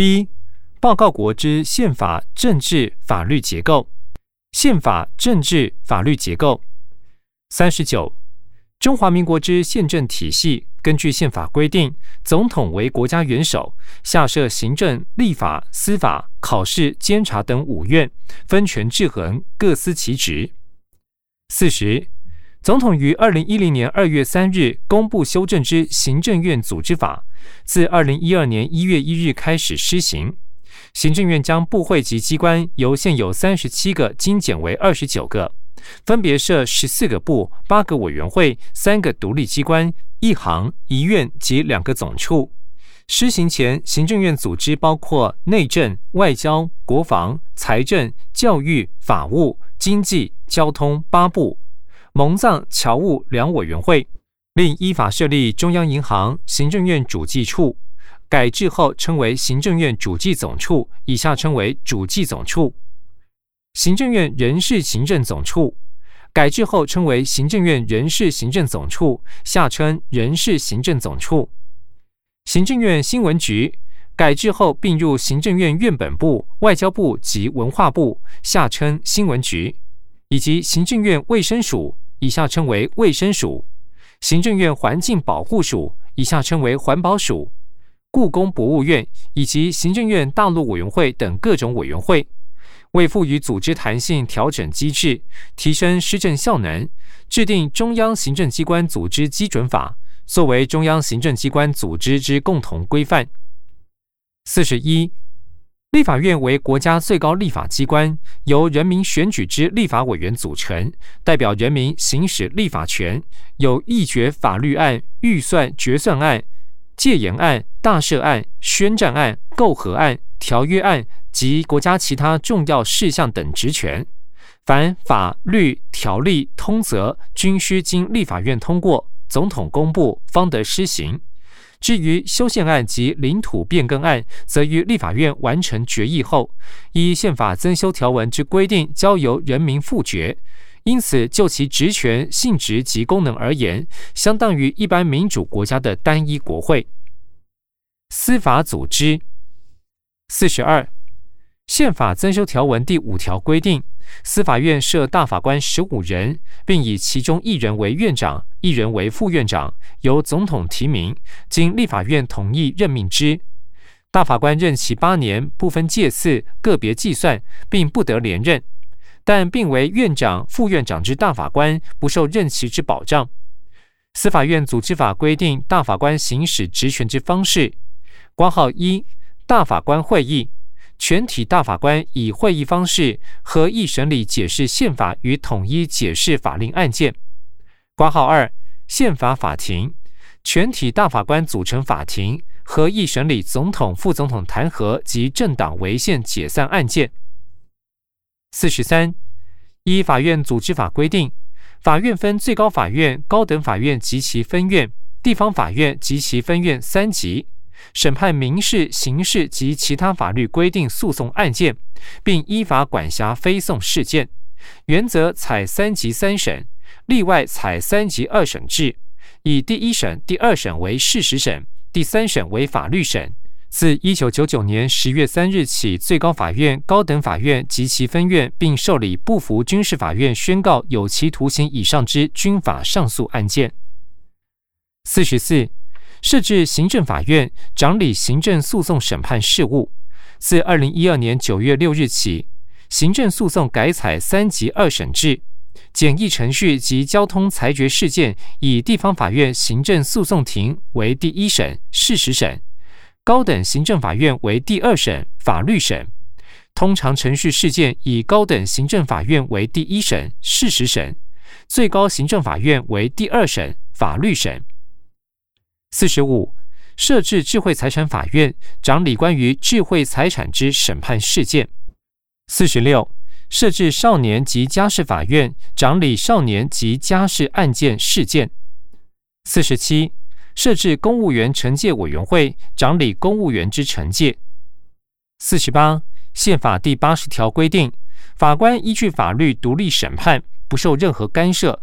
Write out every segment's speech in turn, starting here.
B 报告国之宪法、政治、法律结构。宪法、政治、法律结构。三十九，中华民国之宪政体系，根据宪法规定，总统为国家元首，下设行政、立法、司法、考试、监察等五院，分权制衡，各司其职。四十，总统于二零一零年二月三日公布修正之行政院组织法，自二零一二年一月一日开始施行。行政院将部会及机关由现有三十七个精简为二十九个，分别设十四个部、八个委员会、三个独立机关、一行一院及两个总处。施行前，行政院组织包括内政、外交、国防、财政、教育、法务、经济、交通八部，蒙藏侨务两委员会，另依法设立中央银行、行政院主计处。改制后称为行政院主计总处，以下称为主计总处；行政院人事行政总处。改制后称为行政院人事行政总处，下称人事行政总处；行政院新闻局。改制后并入行政院院本部、外交部及文化部，下称新闻局；以及行政院卫生署，以下称为卫生署；行政院环境保护署，以下称为环保署。故宫博物院以及行政院大陆委员会等各种委员会，为赋予组织弹性调整机制，提升施政效能，制定中央行政机关组织基准法，作为中央行政机关组织之共同规范。四十一，立法院为国家最高立法机关，由人民选举之立法委员组成，代表人民行使立法权，有议决法律案、预算决算案。戒严案、大赦案、宣战案、媾和案、条约案及国家其他重要事项等职权，凡法律条例通则，均需经立法院通过，总统公布方得施行。至于修宪案及领土变更案，则于立法院完成决议后，依宪法增修条文之规定，交由人民复决。因此，就其职权性质及功能而言，相当于一般民主国家的单一国会。司法组织四十二，宪法增修条文第五条规定，司法院设大法官十五人，并以其中一人为院长，一人为副院长，由总统提名，经立法院同意任命之。大法官任期八年，不分届次，个别计算，并不得连任。但并为院长、副院长之大法官不受任期之保障。司法院组织法规定大法官行使职权之方式：挂号一，大法官会议，全体大法官以会议方式合议审理解释宪法与统一解释法令案件；挂号二，宪法法庭，全体大法官组成法庭，合议审理总统、副总统弹劾及政党违宪解散案件。四十三，依法院组织法规定，法院分最高法院、高等法院及其分院、地方法院及其分院三级，审判民事、刑事及其他法律规定诉讼案件，并依法管辖非讼事件。原则采三级三审，例外采三级二审制，以第一审、第二审为事实审，第三审为法律审。自一九九九年十月三日起，最高法院、高等法院及其分院，并受理不服军事法院宣告有期徒刑以上之军法上诉案件。四十四，设置行政法院，掌理行政诉讼审判事务。自二零一二年九月六日起，行政诉讼改采三级二审制，简易程序及交通裁决事件，以地方法院行政诉讼庭为第一审事实审。高等行政法院为第二审法律审，通常程序事件以高等行政法院为第一审事实审，最高行政法院为第二审法律审。四十五，设置智慧财产法院，掌理关于智慧财产之审判事件。四十六，设置少年及家事法院，掌理少年及家事案件事件。四十七。设置公务员惩戒委员会，掌理公务员之惩戒。四十八，宪法第八十条规定，法官依据法律独立审判，不受任何干涉。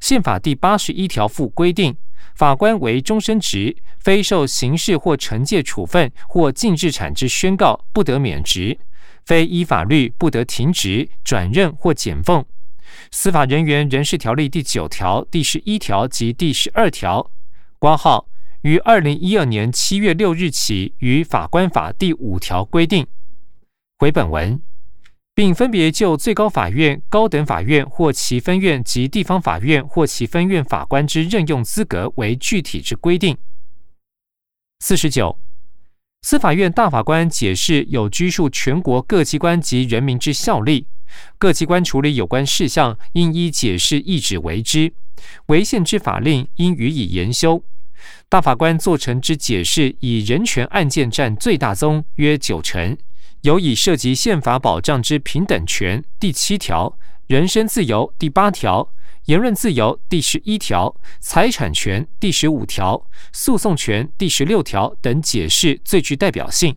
宪法第八十一条附规定，法官为终身职，非受刑事或惩戒处分或禁制产之宣告，不得免职；非依法律不得停职、转任或减俸。司法人员人事条例第九条、第十一条及第十二条（挂号）于二零一二年七月六日起于法官法第五条规定。回本文。并分别就最高法院、高等法院或其分院及地方法院或其分院法官之任用资格为具体之规定。四十九，司法院大法官解释有拘束全国各机关及人民之效力，各机关处理有关事项应依解释意旨为之，违宪之法令应予以研修。大法官作成之解释，以人权案件占最大宗，约九成。有以涉及宪法保障之平等权第七条、人身自由第八条、言论自由第十一条、财产权第十五条、诉讼权第十六条等解释最具代表性。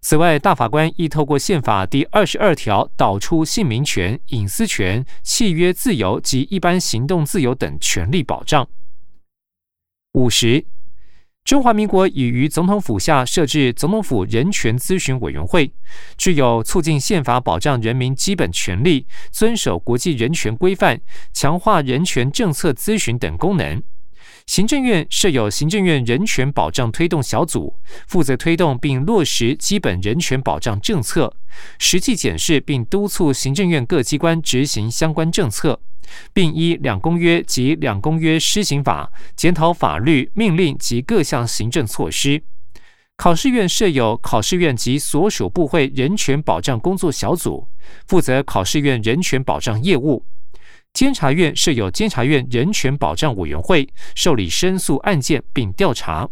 此外，大法官亦透过宪法第二十二条导出姓名权、隐私权、契约自由及一般行动自由等权利保障。五十。中华民国已于总统府下设置总统府人权咨询委员会，具有促进宪法保障人民基本权利、遵守国际人权规范、强化人权政策咨询等功能。行政院设有行政院人权保障推动小组，负责推动并落实基本人权保障政策，实际检视并督促行政院各机关执行相关政策。并依两公约及两公约施行法检讨法律命令及各项行政措施。考试院设有考试院及所属部会人权保障工作小组，负责考试院人权保障业务。监察院设有监察院人权保障委员会，受理申诉案件并调查。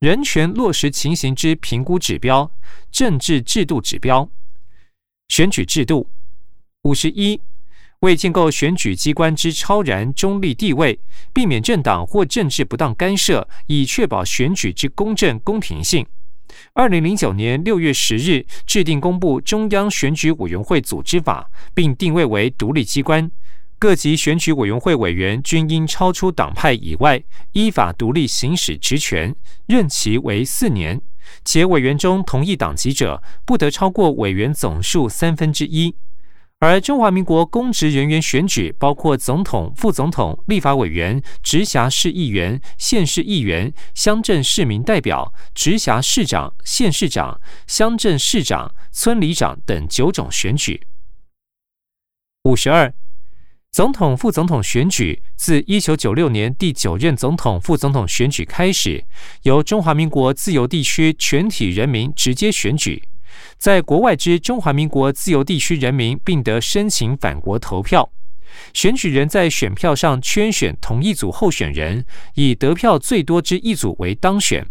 人权落实情形之评估指标、政治制度指标、选举制度五十一。为建构选举机关之超然中立地位，避免政党或政治不当干涉，以确保选举之公正公平性。二零零九年六月十日制定公布中央选举委员会组织法，并定位为独立机关。各级选举委员会委员均应超出党派以外，依法独立行使职权，任期为四年。且委员中同一党籍者，不得超过委员总数三分之一。而中华民国公职人员选举，包括总统、副总统、立法委员、直辖市议员、县市议员、乡镇市民代表、直辖市长、县市长、乡镇市长、村里长等九种选举。五十二，总统、副总统选举自一九九六年第九任总统、副总统选举开始，由中华民国自由地区全体人民直接选举。在国外之中华民国自由地区人民，并得申请返国投票。选举人在选票上圈选同一组候选人，以得票最多之一组为当选。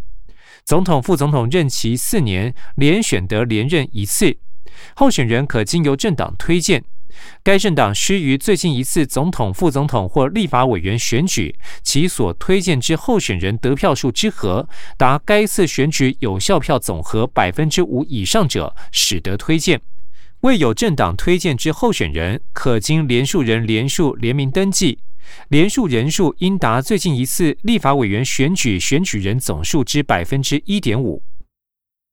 总统、副总统任期四年，连选得连任一次。候选人可经由政党推荐。该政党需于最近一次总统、副总统或立法委员选举，其所推荐之候选人得票数之和达该次选举有效票总和百分之五以上者，使得推荐。未有政党推荐之候选人，可经连数人连数联名登记，连数人数应达最近一次立法委员选举选举人总数之百分之一点五。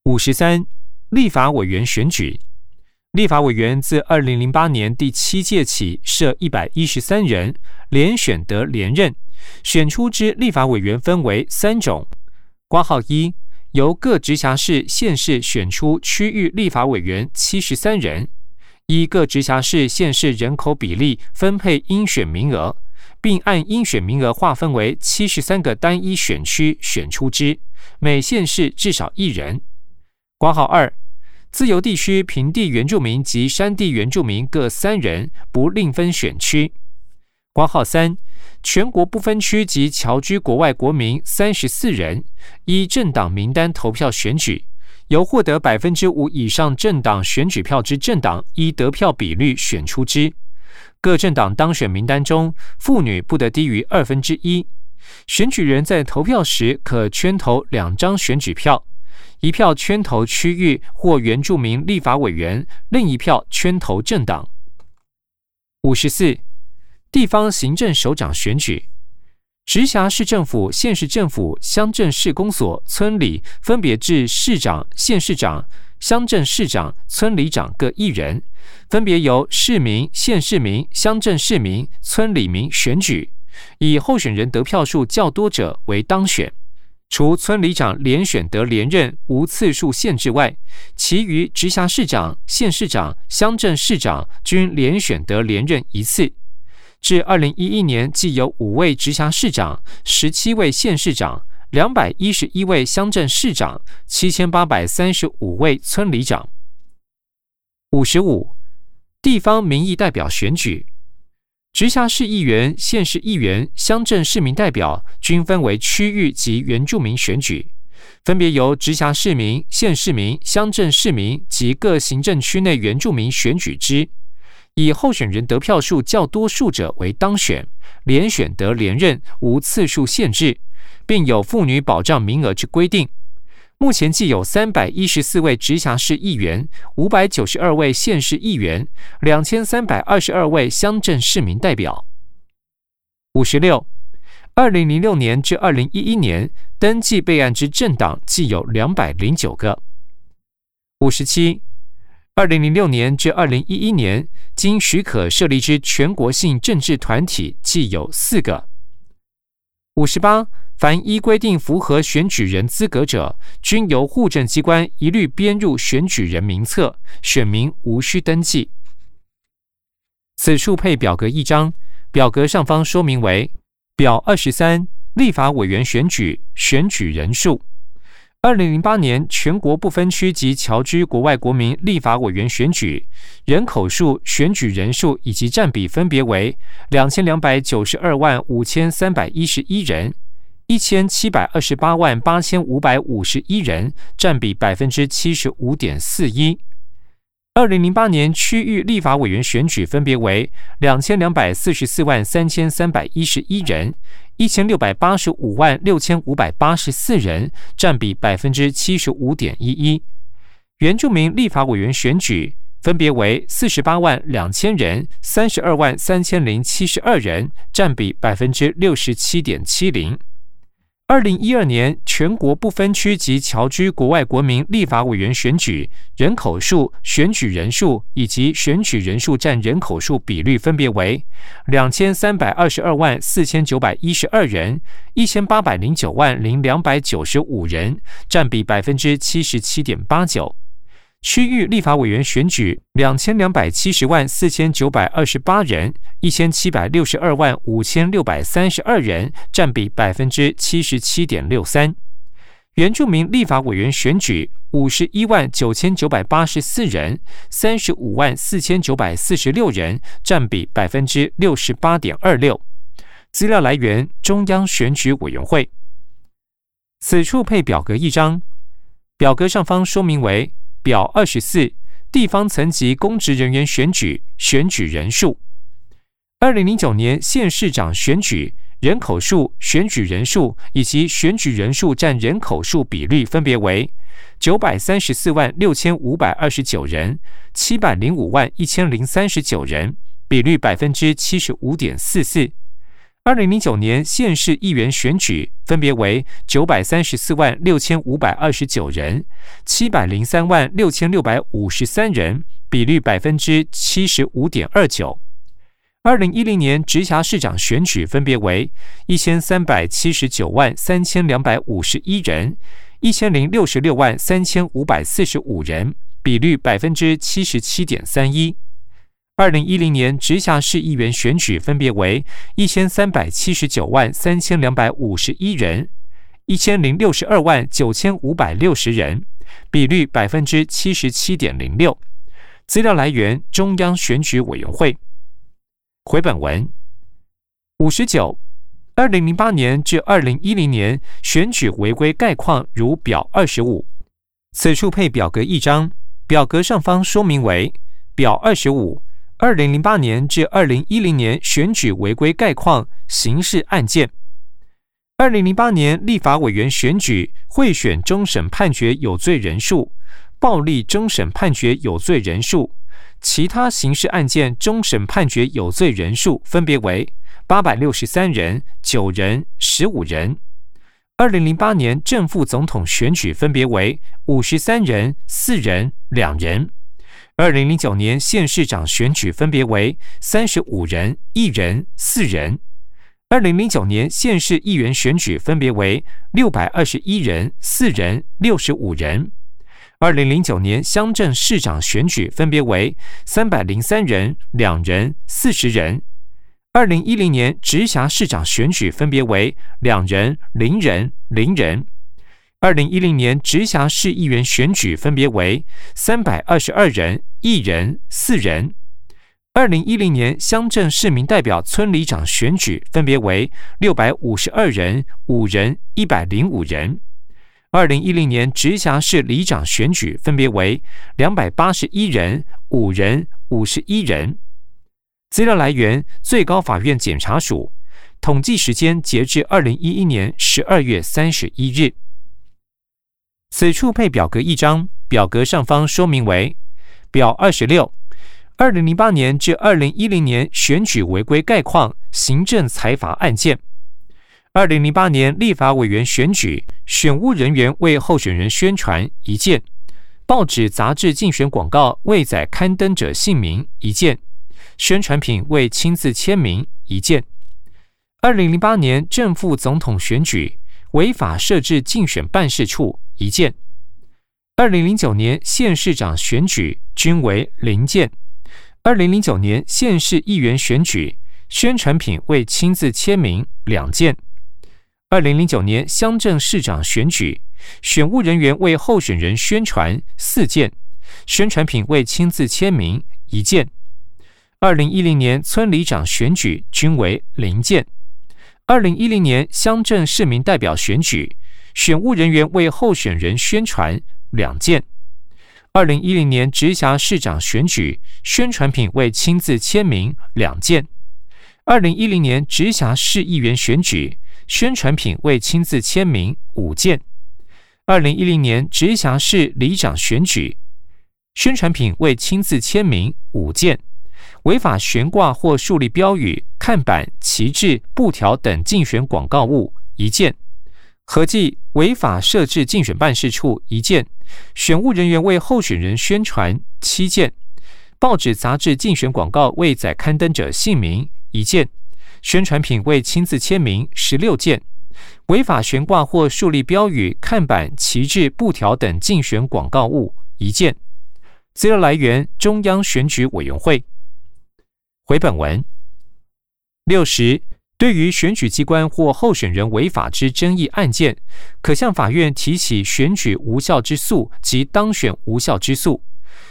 五十三，立法委员选举。立法委员自二零零八年第七届起设一百一十三人，连选得连任。选出之立法委员分为三种：挂号一，由各直辖市、县市选出区域立法委员七十三人，依各直辖市、县市人口比例分配应选名额，并按应选名额划分为七十三个单一选区选出之，每县市至少一人。挂号二。自由地区平地原住民及山地原住民各三人，不另分选区。挂号三，全国不分区及侨居国外国民三十四人，依政党名单投票选举，由获得百分之五以上政党选举票之政党依得票比率选出之。各政党当选名单中，妇女不得低于二分之一。选举人在投票时可圈投两张选举票。一票圈投区域或原住民立法委员，另一票圈投政党。五十四，地方行政首长选举，直辖市政府、县市政府、乡镇市公所、村里分别至市长、县市长、乡镇市长、村里长各一人，分别由市民、县市民、乡镇市民、村里民选举，以候选人得票数较多者为当选。除村里长连选得连任无次数限制外，其余直辖市长、县市长、乡镇市长均连选得连任一次。至二零一一年，既有五位直辖市长、十七位县市长、两百一十一位乡镇市长、七千八百三十五位村里长。五十五，地方民意代表选举。直辖市议员、县市议员、乡镇市民代表均分为区域及原住民选举，分别由直辖市民、县市民、乡镇市民及各行政区内原住民选举之，以候选人得票数较多数者为当选，连选得连任，无次数限制，并有妇女保障名额之规定。目前既有三百一十四位直辖市议员，五百九十二位县市议员，两千三百二十二位乡镇市民代表。五十六，二零零六年至二零一一年登记备案之政党，计有两百零九个。五十七，二零零六年至二零一一年经许可设立之全国性政治团体，计有四个。五十八。凡依规定符合选举人资格者，均由户政机关一律编入选举人名册，选民无需登记。此处配表格一张，表格上方说明为表二十三：立法委员选举选举人数。二零零八年全国不分区及侨居国外国民立法委员选举人口数、选举人数以及占比分别为两千两百九十二万五千三百一十一人。一千七百二十八万八千五百五十一人，占比百分之七十五点四一。二零零八年区域立法委员选举分别为两千两百四十四万三千三百一十一人，一千六百八十五万六千五百八十四人，占比百分之七十五点一一。原住民立法委员选举分别为四十八万两千人，三十二万三千零七十二人，占比百分之六十七点七零。二零一二年全国不分区及侨居国外国民立法委员选举人口数、选举人数以及选举人数占人口数比率分别为两千三百二十二万四千九百一十二人、一千八百零九万零两百九十五人，占比百分之七十七点八九。区域立法委员选举两千两百七十万四千九百二十八人，一千七百六十二万五千六百三十二人，占比百分之七十七点六三。原住民立法委员选举五十一万九千九百八十四人，三十五万四千九百四十六人，占比百分之六十八点二六。资料来源：中央选举委员会。此处配表格一张，表格上方说明为。表二十四，地方层级公职人员选举选举人数。二零零九年县市长选举人口数、选举人数以及选举人数占人口数比率分别为九百三十四万六千五百二十九人、七百零五万一千零三十九人，比率百分之七十五点四四。二零零九年县市议员选举分别为九百三十四万六千五百二十九人、七百零三万六千六百五十三人，比率百分之七十五点二九。二零一零年直辖市长选举分别为一千三百七十九万三千两百五十一人、一千零六十六万三千五百四十五人，比率百分之七十七点三一。二零一零年直辖市议员选举分别为一千三百七十九万三千两百五十一人、一千零六十二万九千五百六十人，比率百分之七十七点零六。资料来源：中央选举委员会。回本文五十九，二零零八年至二零一零年选举违规概况如表二十五。此处配表格一张，表格上方说明为表二十五。二零零八年至二零一零年选举违规概况刑事案件。二零零八年立法委员选举贿选终审判决有罪人数，暴力终审判决有罪人数，其他刑事案件终审判决有罪人数分别为八百六十三人，九人，十五人。二零零八年正副总统选举分别为五十三人、四人、两人。二零零九年县市长选举分别为三十五人、一人、四人。二零零九年县市议员选举分别为六百二十一人、四人、六十五人。二零零九年乡镇市长选举分别为三百零三人、两人、四十人。二零一零年直辖市长选举分别为两人、零人、零人。二零一零年直辖市议员选举分别为三百二十二人、一人、四人。二零一零年乡镇市民代表村里长选举分别为六百五十二人、五人、一百零五人。二零一零年直辖市里长选举分别为两百八十一人、五人、五十一人。资料来源：最高法院检察署。统计时间截至二零一一年十二月三十一日。此处配表格一张，表格上方说明为表二十六：二零零八年至二零一零年选举违规概况行政裁罚案件。二零零八年立法委员选举选务人员为候选人宣传一件，报纸杂志竞选广告未载刊登者姓名一件。宣传品未亲自签名一件。二零零八年正副总统选举违法设置竞选办事处一件。二零零九年县市长选举均为零件。二零零九年县市议员选举宣传品未亲自签名两件。二零零九年乡镇市长选举选务人员为候选人宣传四件，宣传品未亲自签名一件。二零一零年村里长选举均为零件。二零一零年乡镇市民代表选举，选务人员为候选人宣传两件。二零一零年直辖市长选举，宣传品未亲自签名两件。二零一零年直辖市议员选举，宣传品未亲自签名五件。二零一零年直辖市里长选举，宣传品未亲自签名五件。违法悬挂或树立标语、看板、旗帜、布条等竞选广告物一件，合计违法设置竞选办事处一件，选务人员为候选人宣传七件，报纸杂志竞选广告未载刊登者姓名一件，宣传品未亲自签名十六件，违法悬挂或树立标语、看板、旗帜、布条等竞选广告物一件。资料来源：中央选举委员会。回本文六十，对于选举机关或候选人违法之争议案件，可向法院提起选举无效之诉及当选无效之诉。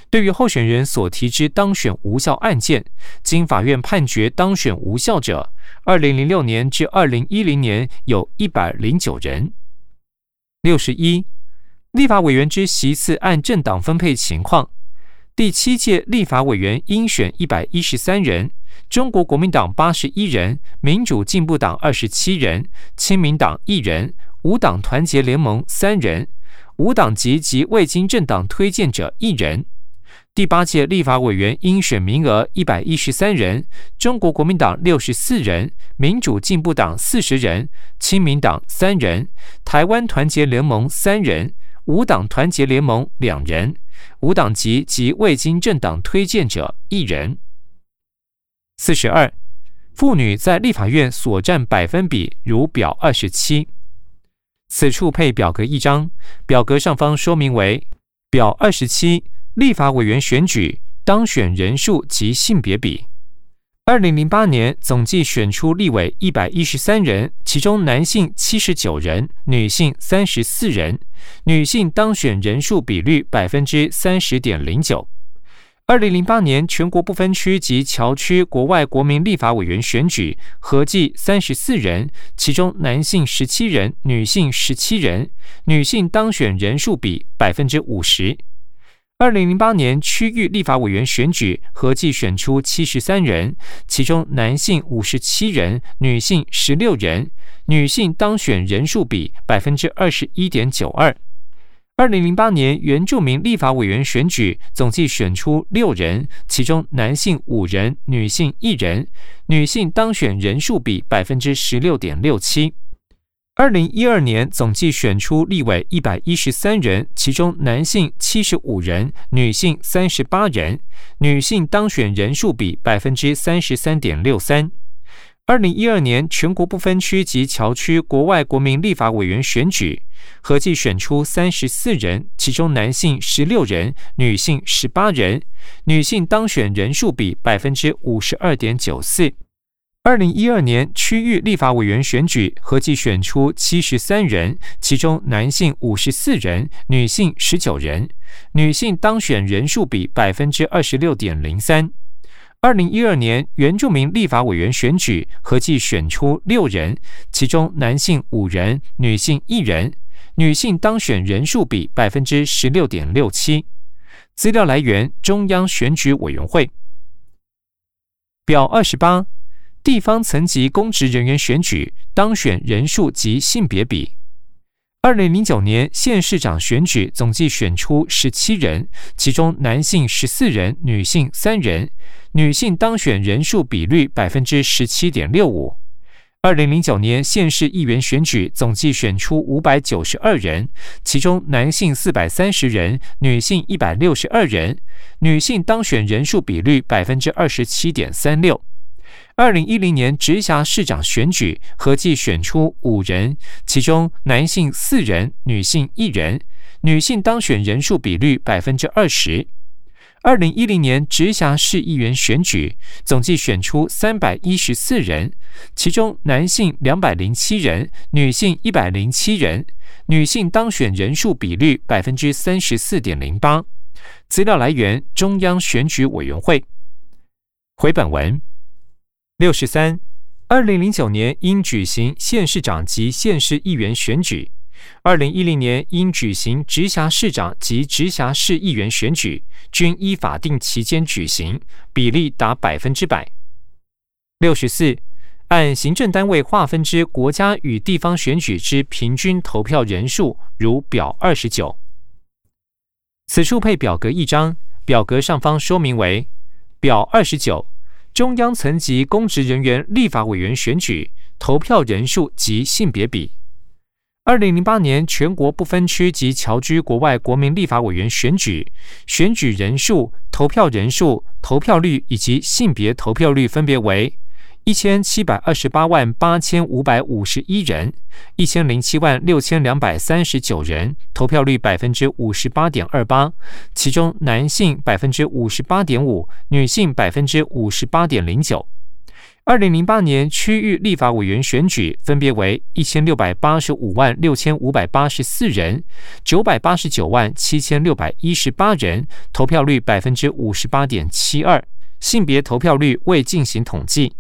对于候选人所提之当选无效案件，经法院判决当选无效者，二零零六年至二零一零年有一百零九人。六十一，立法委员之席次按政党分配情况。第七届立法委员应选一百一十三人，中国国民党八十一人，民主进步党二十七人，亲民党一人，无党团结联盟三人，无党籍及未经政党推荐者一人。第八届立法委员应选名额一百一十三人，中国国民党六十四人，民主进步党四十人，亲民党三人，台湾团结联盟三人，无党团结联盟两人。无党籍及未经政党推荐者一人。四十二，妇女在立法院所占百分比如表二十七。此处配表格一张，表格上方说明为表二十七，立法委员选举当选人数及性别比。二零零八年总计选出立委一百一十三人，其中男性七十九人，女性三十四人，女性当选人数比率百分之三十点零九。二零零八年全国不分区及侨区国外国民立法委员选举合计三十四人，其中男性十七人，女性十七人，女性当选人数比百分之五十。二零零八年区域立法委员选举合计选出七十三人，其中男性五十七人，女性十六人，女性当选人数比百分之二十一点九二。二零零八年原住民立法委员选举总计选出六人，其中男性五人，女性一人，女性当选人数比百分之十六点六七。二零一二年总计选出立委一百一十三人，其中男性七十五人，女性三十八人，女性当选人数比百分之三十三点六三。二零一二年全国不分区及侨区国外国民立法委员选举，合计选出三十四人，其中男性十六人，女性十八人，女性当选人数比百分之五十二点九四。二零一二年区域立法委员选举，合计选出七十三人，其中男性五十四人，女性十九人，女性当选人数比百分之二十六点零三。二零一二年原住民立法委员选举合计选出六人，其中男性五人，女性一人，女性当选人数比百分之十六点六七。资料来源：中央选举委员会。表二十八，地方层级公职人员选举当选人数及性别比。二零零九年县市长选举总计选出十七人，其中男性十四人，女性三人。女性当选人数比率百分之十七点六五。二零零九年县市议员选举总计选出五百九十二人，其中男性四百三十人，女性一百六十二人，女性当选人数比率百分之二十七点三六。二零一零年直辖市长选举合计选出五人，其中男性四人，女性一人，女性当选人数比率百分之二十。二零一零年直辖市议员选举，总计选出三百一十四人，其中男性两百零七人，女性一百零七人，女性当选人数比率百分之三十四点零八。资料来源：中央选举委员会。回本文六十三，二零零九年应举行县市长及县市议员选举。二零一零年应举行直辖市长及直辖市议员选举，均依法定期间举行，比例达百分之百。六十四，按行政单位划分之国家与地方选举之平均投票人数，如表二十九。此处配表格一张，表格上方说明为表二十九，中央层级公职人员立法委员选举投票人数及性别比。二零零八年全国不分区及侨居国外国民立法委员选举，选举人数、投票人数、投票率以及性别投票率分别为一千七百二十八万八千五百五十一人、一千零七万六千两百三十九人，投票率百分之五十八点二八，其中男性百分之五十八点五，女性百分之五十八点零九。二零零八年区域立法委员选举分别为一千六百八十五万六千五百八十四人、九百八十九万七千六百一十八人，投票率百分之五十八点七二，性别投票率未进行统计。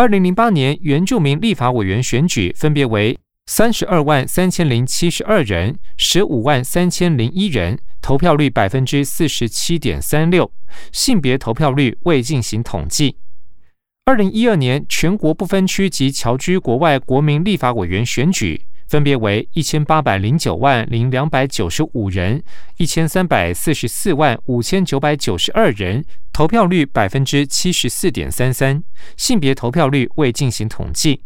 二零零八年原住民立法委员选举分别为三十二万三千零七十二人、十五万三千零一人，投票率百分之四十七点三六，性别投票率未进行统计。二零一二年全国不分区及侨居国外国民立法委员选举分别为一千八百零九万零两百九十五人、一千三百四十四万五千九百九十二人，投票率百分之七十四点三三，性别投票率未进行统计。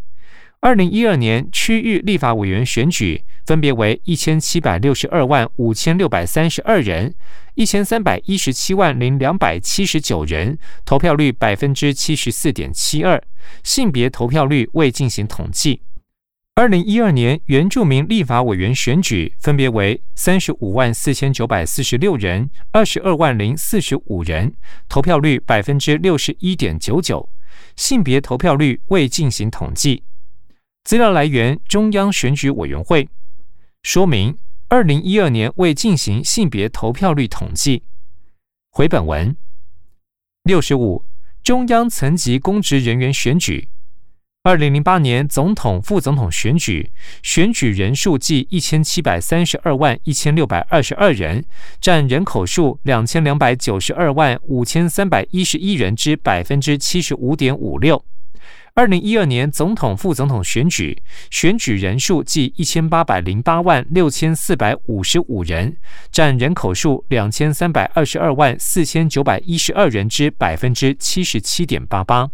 二零一二年区域立法委员选举分别为一千七百六十二万五千六百三十二人。一千三百一十七万零两百七十九人，投票率百分之七十四点七二，性别投票率未进行统计。二零一二年原住民立法委员选举分别为三十五万四千九百四十六人，二十二万零四十五人，投票率百分之六十一点九九，性别投票率未进行统计。资料来源：中央选举委员会。说明。二零一二年未进行性别投票率统计。回本文六十五，中央层级公职人员选举。二零零八年总统、副总统选举，选举人数计一千七百三十二万一千六百二十二人，占人口数两千两百九十二万五千三百一十一人之百分之七十五点五六。二零一二年总统、副总统选举，选举人数计一千八百零八万六千四百五十五人，占人口数两千三百二十二万四千九百一十二人之百分之七十七点八八。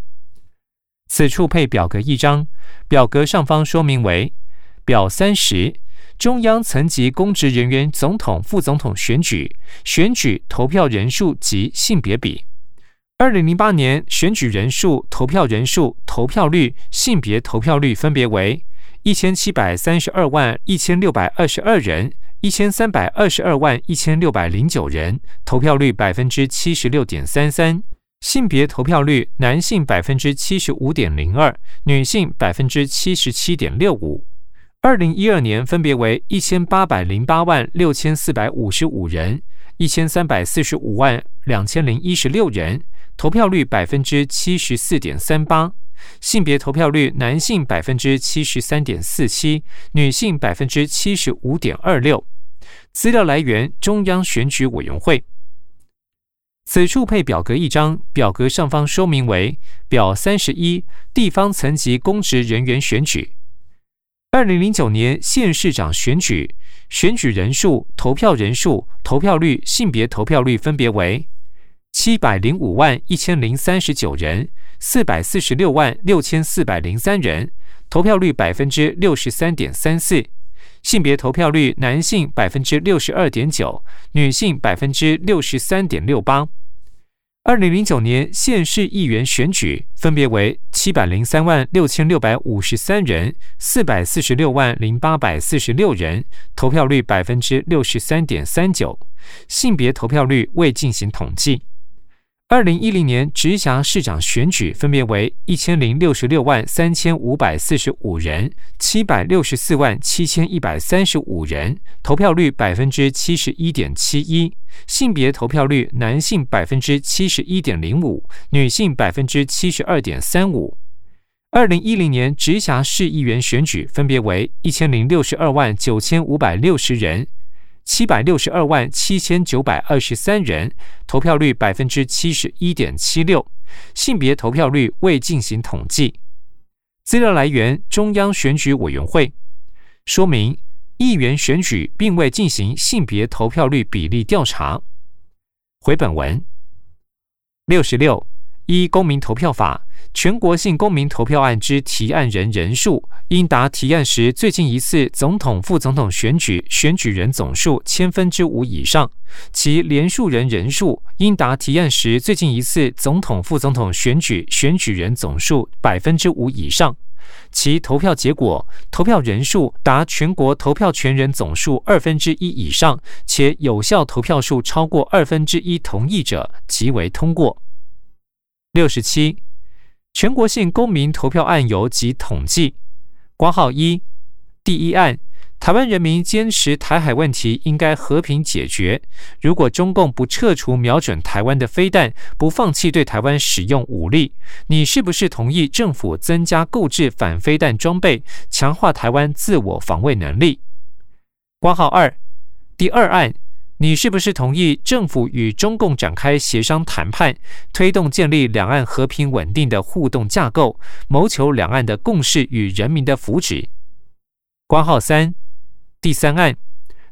此处配表格一张，表格上方说明为表三十：中央层级公职人员总统、副总统选举，选举投票人数及性别比。二零零八年选举人数、投票人数、投票率、性别投票率分别为一千七百三十二万一千六百二十二人、一千三百二十二万一千六百零九人，投票率百分之七十六点三三。性别投票率，男性百分之七十五点零二，女性百分之七十七点六五。二零一二年分别为一千八百零八万六千四百五十五人、一千三百四十五万两千零一十六人。投票率百分之七十四点三八，性别投票率男性百分之七十三点四七，女性百分之七十五点二六。资料来源中央选举委员会。此处配表格一张，表格上方说明为表三十一地方层级公职人员选举。二零零九年县市长选举，选举人数、投票人数、投票率、性别投票率分别为。七百零五万一千零三十九人，四百四十六万六千四百零三人，投票率百分之六十三点三四。性别投票率，男性百分之六十二点九，女性百分之六十三点六八。二零零九年县市议员选举分别为七百零三万六千六百五十三人，四百四十六万零八百四十六人，投票率百分之六十三点三九。性别投票率未进行统计。二零一零年直辖市长选举分别为一千零六十六万三千五百四十五人、七百六十四万七千一百三十五人，投票率百分之七十一点七一，性别投票率男性百分之七十一点零五，女性百分之七十二点三五。二零一零年直辖市议员选举分别为一千零六十二万九千五百六十人。七百六十二万七千九百二十三人，投票率百分之七十一点七六，性别投票率未进行统计。资料来源中央选举委员会。说明议员选举并未进行性别投票率比例调查。回本文六十六一公民投票法。全国性公民投票案之提案人人数，应达提案时最近一次总统、副总统选举选举人总数千分之五以上；其连数人人数，应达提案时最近一次总统、副总统选举选举人总数百分之五以上；其投票结果投票人数达全国投票权人总数二分之一以上，且有效投票数超过二分之一同意者，即为通过。六十七。全国性公民投票案由及统计：挂号一，第一案，台湾人民坚持台海问题应该和平解决。如果中共不撤除瞄准台湾的飞弹，不放弃对台湾使用武力，你是不是同意政府增加购置反飞弹装备，强化台湾自我防卫能力？挂号二，第二案。你是不是同意政府与中共展开协商谈判，推动建立两岸和平稳定的互动架构，谋求两岸的共识与人民的福祉？关号三，第三案，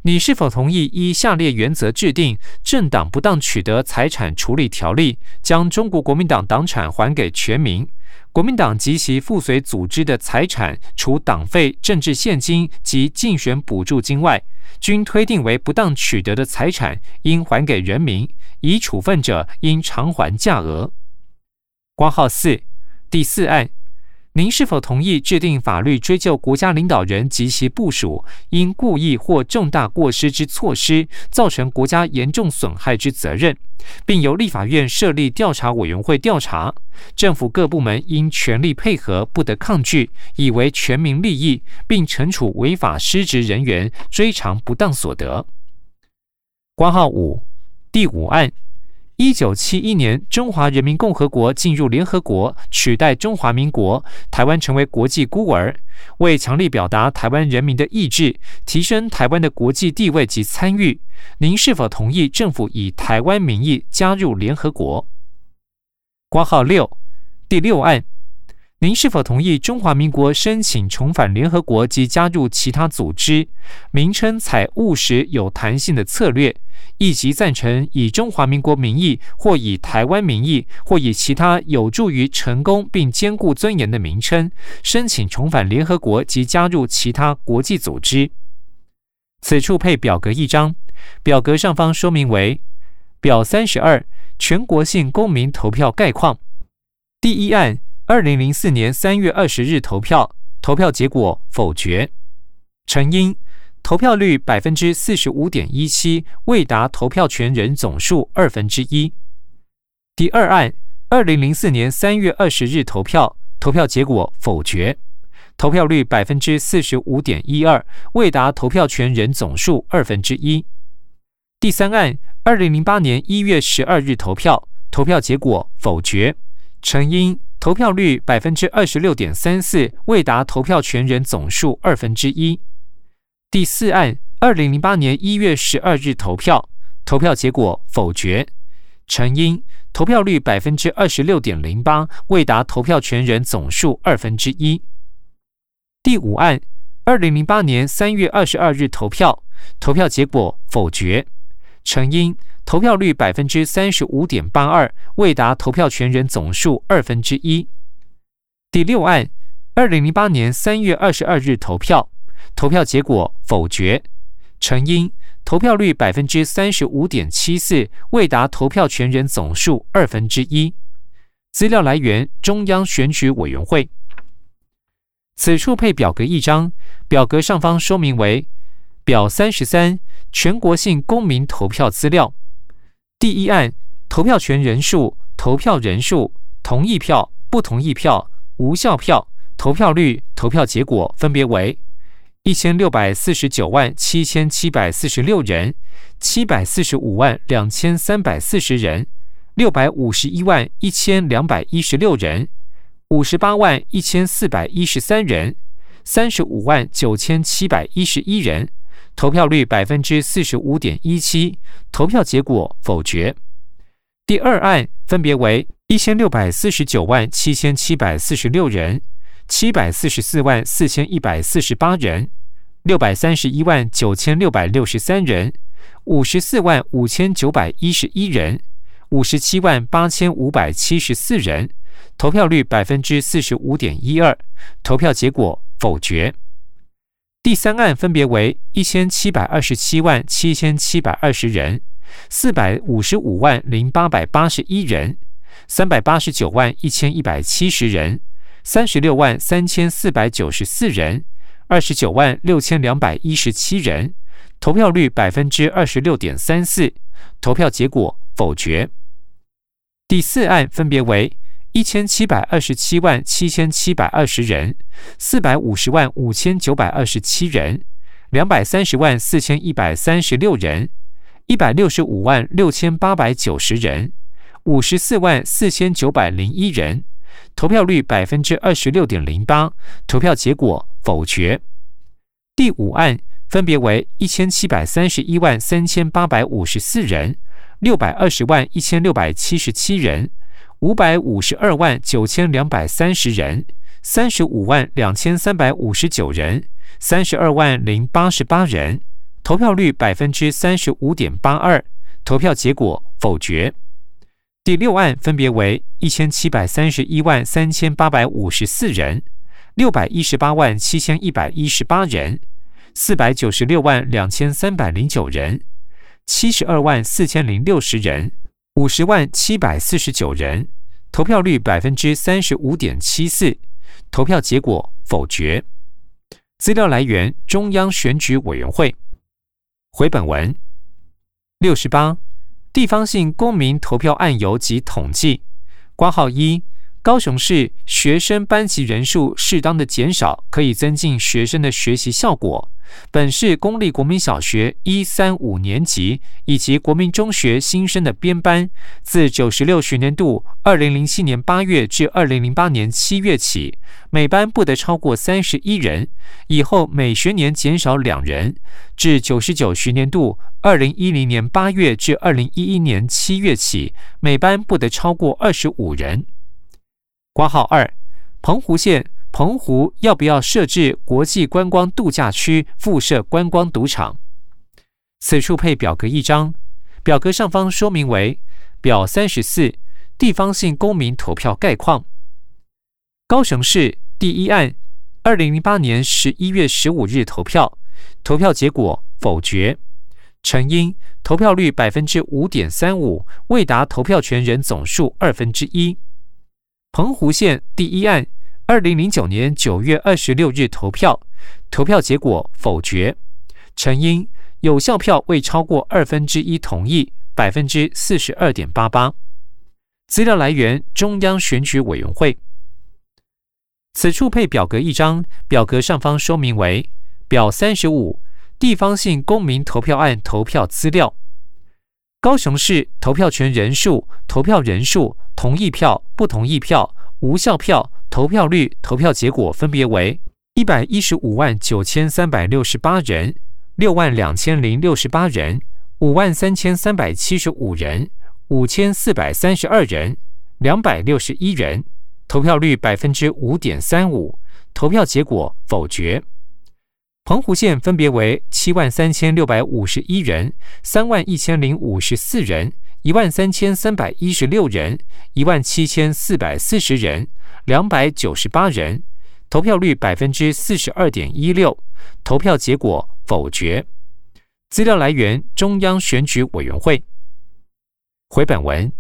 你是否同意依下列原则制定政党不当取得财产处理条例，将中国国民党党产还给全民？国民党及其附随组织的财产，除党费、政治现金及竞选补助金外，均推定为不当取得的财产，应还给人民。已处分者，应偿还价额。光号四第四案。您是否同意制定法律追究国家领导人及其部属因故意或重大过失之措施造成国家严重损害之责任，并由立法院设立调查委员会调查？政府各部门应全力配合，不得抗拒，以为全民利益，并惩处违法失职人员，追偿不当所得。关号五第五案。一九七一年，中华人民共和国进入联合国，取代中华民国，台湾成为国际孤儿。为强力表达台湾人民的意志，提升台湾的国际地位及参与，您是否同意政府以台湾名义加入联合国？挂号六第六案，您是否同意中华民国申请重返联合国及加入其他组织？名称采务实有弹性的策略，以及赞成以中华民国名义，或以台湾名义，或以其他有助于成功并兼顾尊严的名称，申请重返联合国及加入其他国际组织。此处配表格一张，表格上方说明为表三十二全国性公民投票概况。第一案。二零零四年三月二十日投票，投票结果否决。成因：投票率百分之四十五点一七，未达投票权人总数二分之一。第二案：二零零四年三月二十日投票，投票结果否决，投票率百分之四十五点一二，未达投票权人总数二分之一。第三案：二零零八年一月十二日投票，投票结果否决，成因。投票率百分之二十六点三四，未达投票权人总数二分之一。第四案，二零零八年一月十二日投票，投票结果否决，成因投票率百分之二十六点零八，未达投票权人总数二分之一。第五案，二零零八年三月二十二日投票，投票结果否决，成因。投票率百分之三十五点八二，未达投票权人总数二分之一。第六案，二零零八年三月二十二日投票，投票结果否决，成因投票率百分之三十五点七四，未达投票权人总数二分之一。资料来源：中央选举委员会。此处配表格一张，表格上方说明为表三十三，全国性公民投票资料。第一案投票权人数、投票人数、同意票、不同意票、无效票、投票率、投票结果分别为一千六百四十九万七千七百四十六人、七百四十五万两千三百四十人、六百五十一万一千两百一十六人、五十八万一千四百一十三人、三十五万九千七百一十一人。投票率百分之四十五点一七，投票结果否决。第二案分别为一千六百四十九万七千七百四十六人、七百四十四万四千一百四十八人、六百三十一万九千六百六十三人、五十四万五千九百一十一人、五十七万八千五百七十四人，投票率百分之四十五点一二，投票结果否决。第三案分别为一千七百二十七万七千七百二十人、四百五十五万零八百八十一人、三百八十九万一千一百七十人、三十六万三千四百九十四人、二十九万六千两百一十七人，投票率百分之二十六点三四，投票结果否决。第四案分别为。一千七百二十七万七千七百二十人，四百五十万五千九百二十七人，两百三十万四千一百三十六人，一百六十五万六千八百九十人，五十四万四千九百零一人，投票率百分之二十六点零八，投票结果否决。第五案分别为一千七百三十一万三千八百五十四人，六百二十万一千六百七十七人。五百五十二万九千两百三十人，三十五万两千三百五十九人，三十二万零八十八人，投票率百分之三十五点八二，投票结果否决。第六案分别为一千七百三十一万三千八百五十四人，六百一十八万七千一百一十八人，四百九十六万两千三百零九人，七十二万四千零六十人。五十万七百四十九人，投票率百分之三十五点七四，投票结果否决。资料来源：中央选举委员会。回本文六十八，地方性公民投票案由及统计。挂号一。高雄市学生班级人数适当的减少，可以增进学生的学习效果。本市公立国民小学一三五年级以及国民中学新生的编班，自九十六学年度二零零七年八月至二零零八年七月起，每班不得超过三十一人，以后每学年减少两人，至九十九学年度二零一零年八月至二零一一年七月起，每班不得超过二十五人。挂号二，澎湖县澎湖要不要设置国际观光度假区附设观光赌场？此处配表格一张，表格上方说明为表三十四地方性公民投票概况。高雄市第一案，二零零八年十一月十五日投票，投票结果否决，成因投票率百分之五点三五，未达投票权人总数二分之一。澎湖县第一案，二零零九年九月二十六日投票，投票结果否决，成因有效票未超过二分之一同意，百分之四十二点八八。资料来源：中央选举委员会。此处配表格一张，表格上方说明为表三十五地方性公民投票案投票资料。高雄市投票权人数、投票人数、同意票、不同意票、无效票、投票率、投票结果分别为一百一十五万九千三百六十八人、六万两千零六十八人、五万三千三百七十五人、五千四百三十二人、两百六十一人，投票率百分之五点三五，投票结果否决。澎湖县分别为七万三千六百五十一人、三万一千零五十四人、一万三千三百一十六人、一万七千四百四十人、两百九十八人，投票率百分之四十二点一六，投票结果否决。资料来源：中央选举委员会。回本文